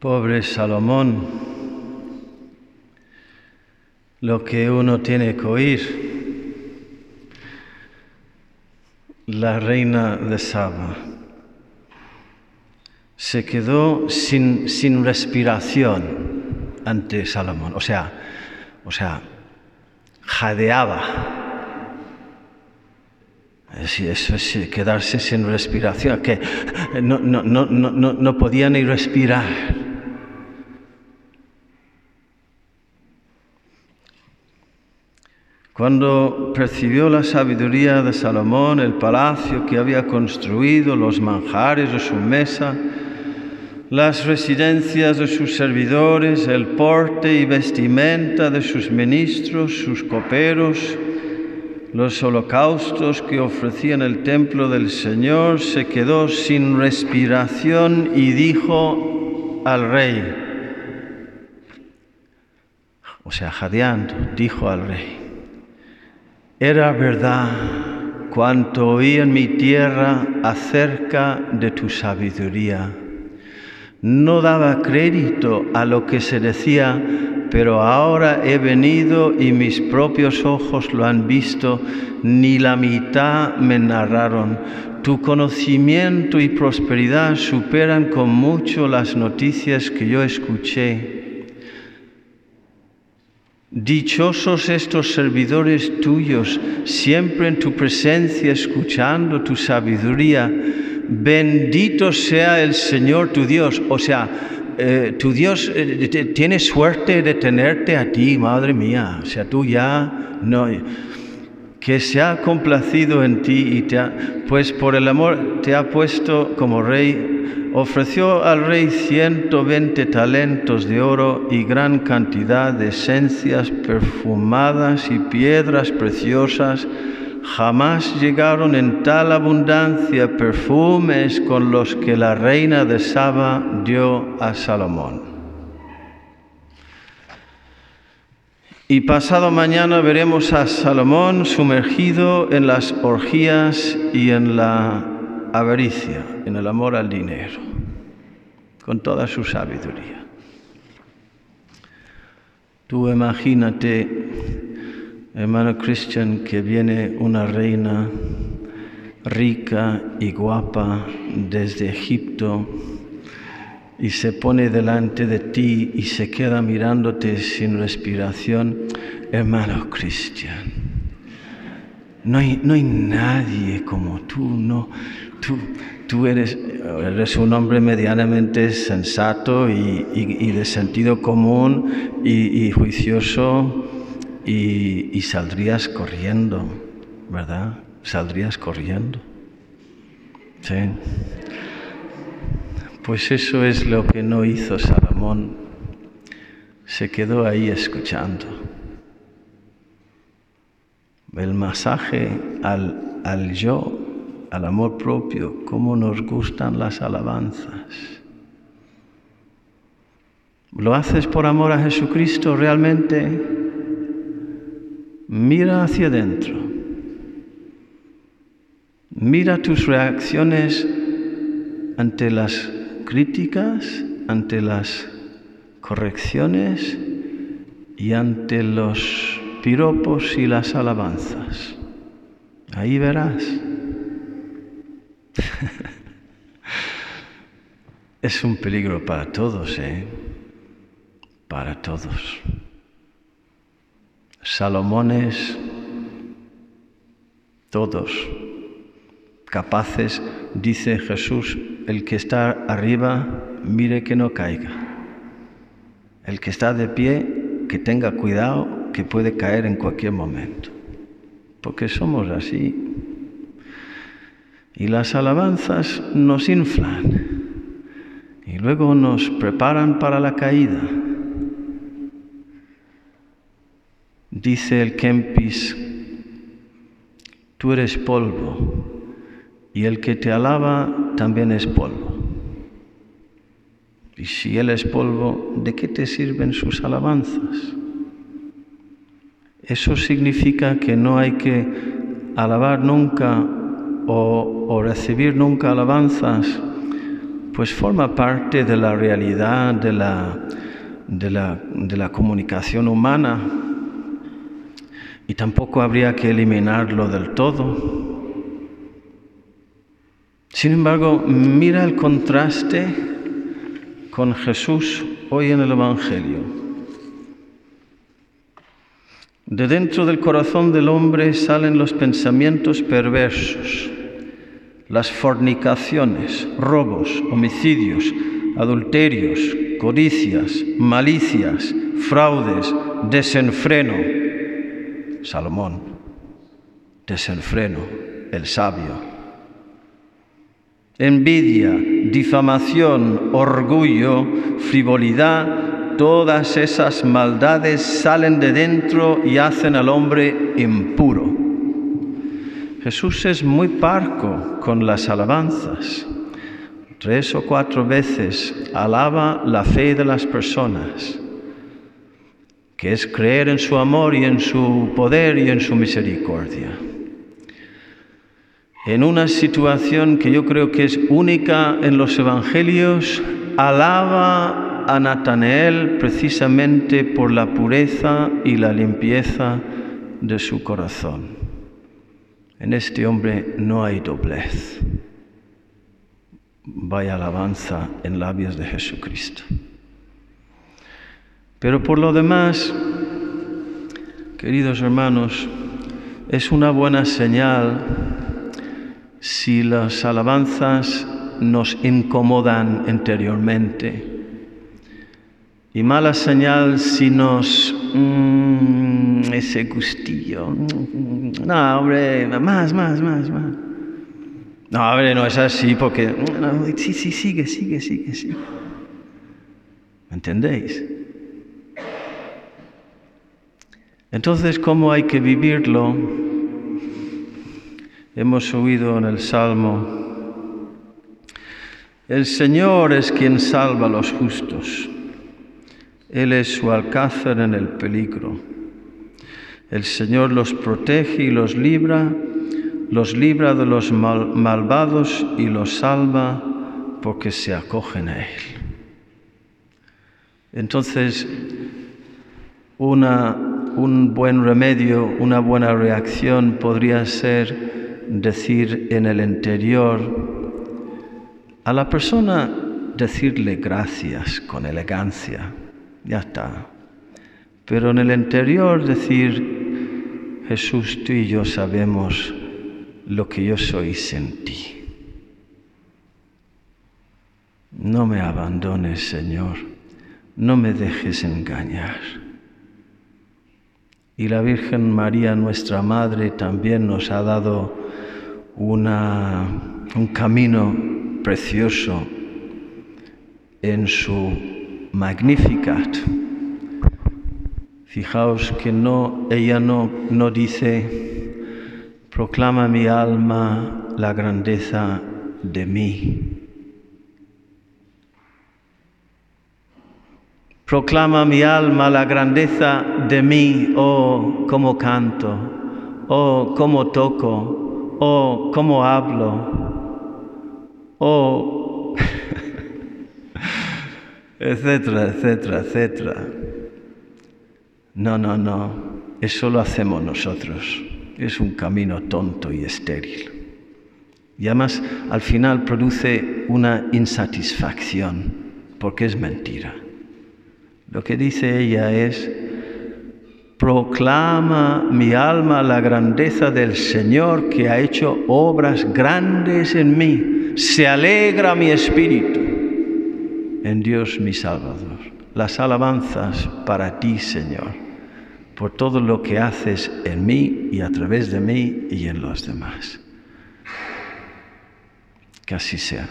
Pobre Salomón, lo que uno tiene que oír. La reina de Saba se quedó sin, sin respiración ante Salomón, o sea, o sea, jadeaba. Eso es quedarse sin respiración, que no, no, no, no, no podía ni respirar. Cuando percibió la sabiduría de Salomón, el palacio que había construido, los manjares de su mesa, las residencias de sus servidores, el porte y vestimenta de sus ministros, sus coperos, los holocaustos que ofrecían el templo del Señor, se quedó sin respiración y dijo al rey, o sea, jadeando, dijo al rey, era verdad cuanto oí en mi tierra acerca de tu sabiduría. No daba crédito a lo que se decía, pero ahora he venido y mis propios ojos lo han visto, ni la mitad me narraron. Tu conocimiento y prosperidad superan con mucho las noticias que yo escuché. Dichosos estos servidores tuyos, siempre en tu presencia, escuchando tu sabiduría. Bendito sea el Señor tu Dios. O sea, eh, tu Dios eh, tiene suerte de tenerte a ti, madre mía. O sea, tú ya no. Que se ha complacido en ti y te ha, pues por el amor te ha puesto como rey ofreció al rey 120 talentos de oro y gran cantidad de esencias perfumadas y piedras preciosas. Jamás llegaron en tal abundancia perfumes con los que la reina de Saba dio a Salomón. Y pasado mañana veremos a Salomón sumergido en las orgías y en la avaricia, en el amor al dinero, con toda su sabiduría. Tú imagínate, hermano Christian, que viene una reina rica y guapa desde Egipto y se pone delante de ti y se queda mirándote sin respiración, hermano Christian. No hay, no hay nadie como tú, no, Tú, eres, eres, un hombre medianamente sensato y, de sentido común y, juicioso y, saldrías corriendo, ¿verdad? Saldrías corriendo. Sí. Pues eso es lo que no hizo Salomón. Se quedó ahí escuchando. El masaje al, al yo al amor propio, cómo nos gustan las alabanzas. ¿Lo haces por amor a Jesucristo realmente? Mira hacia adentro. Mira tus reacciones ante las críticas, ante las correcciones y ante los piropos y las alabanzas. Ahí verás. es un peligro para todos, ¿eh? Para todos. Salomones, todos capaces, dice Jesús, el que está arriba, mire que no caiga. El que está de pie, que tenga cuidado, que puede caer en cualquier momento. Porque somos así, y las alabanzas nos inflan y luego nos preparan para la caída. Dice el Kempis, tú eres polvo y el que te alaba también es polvo. Y si Él es polvo, ¿de qué te sirven sus alabanzas? Eso significa que no hay que alabar nunca o, recibir nunca alabanzas pues forma parte de la realidad de la, de la, de la comunicación humana y tampoco habría que eliminarlo del todo. Sin embargo, mira el contraste con Jesús hoy en el Evangelio. De dentro del corazón del hombre salen los pensamientos perversos, las fornicaciones, robos, homicidios, adulterios, codicias, malicias, fraudes, desenfreno. Salomón, desenfreno, el sabio envidia, difamación, orgullo, frivolidad, todas esas maldades salen de dentro y hacen al hombre impuro. Jesús es muy parco con las alabanzas. Tres o cuatro veces alaba la fe de las personas, que es creer en su amor y en su poder y en su misericordia en una situación que yo creo que es única en los evangelios, alaba a Natanael precisamente por la pureza y la limpieza de su corazón. En este hombre no hay doblez. Vaya alabanza en labios de Jesucristo. Pero por lo demás, queridos hermanos, es una buena señal si las alabanzas nos incomodan interiormente. Y mala señal si nos... Mm, ese gustillo. No, hombre, más, más, más, más. No, hombre, no es así porque... sí, sí, sigue, sigue, sigue, sigue. ¿Me entendéis? Entonces, ¿cómo hay que vivirlo? Hemos oído en el Salmo, el Señor es quien salva a los justos, Él es su alcázar en el peligro. El Señor los protege y los libra, los libra de los malvados y los salva porque se acogen a Él. Entonces, una, un buen remedio, una buena reacción podría ser decir en el interior, a la persona decirle gracias con elegancia, ya está. Pero en el interior decir, Jesús, tú y yo sabemos lo que yo soy sin ti. No me abandones, Señor, no me dejes engañar. Y la Virgen María, nuestra Madre, también nos ha dado un camino precioso en su Magnificat. Fijaos que no, ella no, no dice, proclama mi alma la grandeza de mí. Proclama mi alma la grandeza de mí, oh, cómo canto, oh, cómo toco, o cómo hablo, o etcétera, etcétera, etcétera. No, no, no, eso lo hacemos nosotros. Es un camino tonto y estéril. Y además al final produce una insatisfacción, porque es mentira. Lo que dice ella es, Proclama mi alma la grandeza del Señor que ha hecho obras grandes en mí. Se alegra mi espíritu en Dios mi Salvador. Las alabanzas para ti, Señor, por todo lo que haces en mí y a través de mí y en los demás. Que así sea.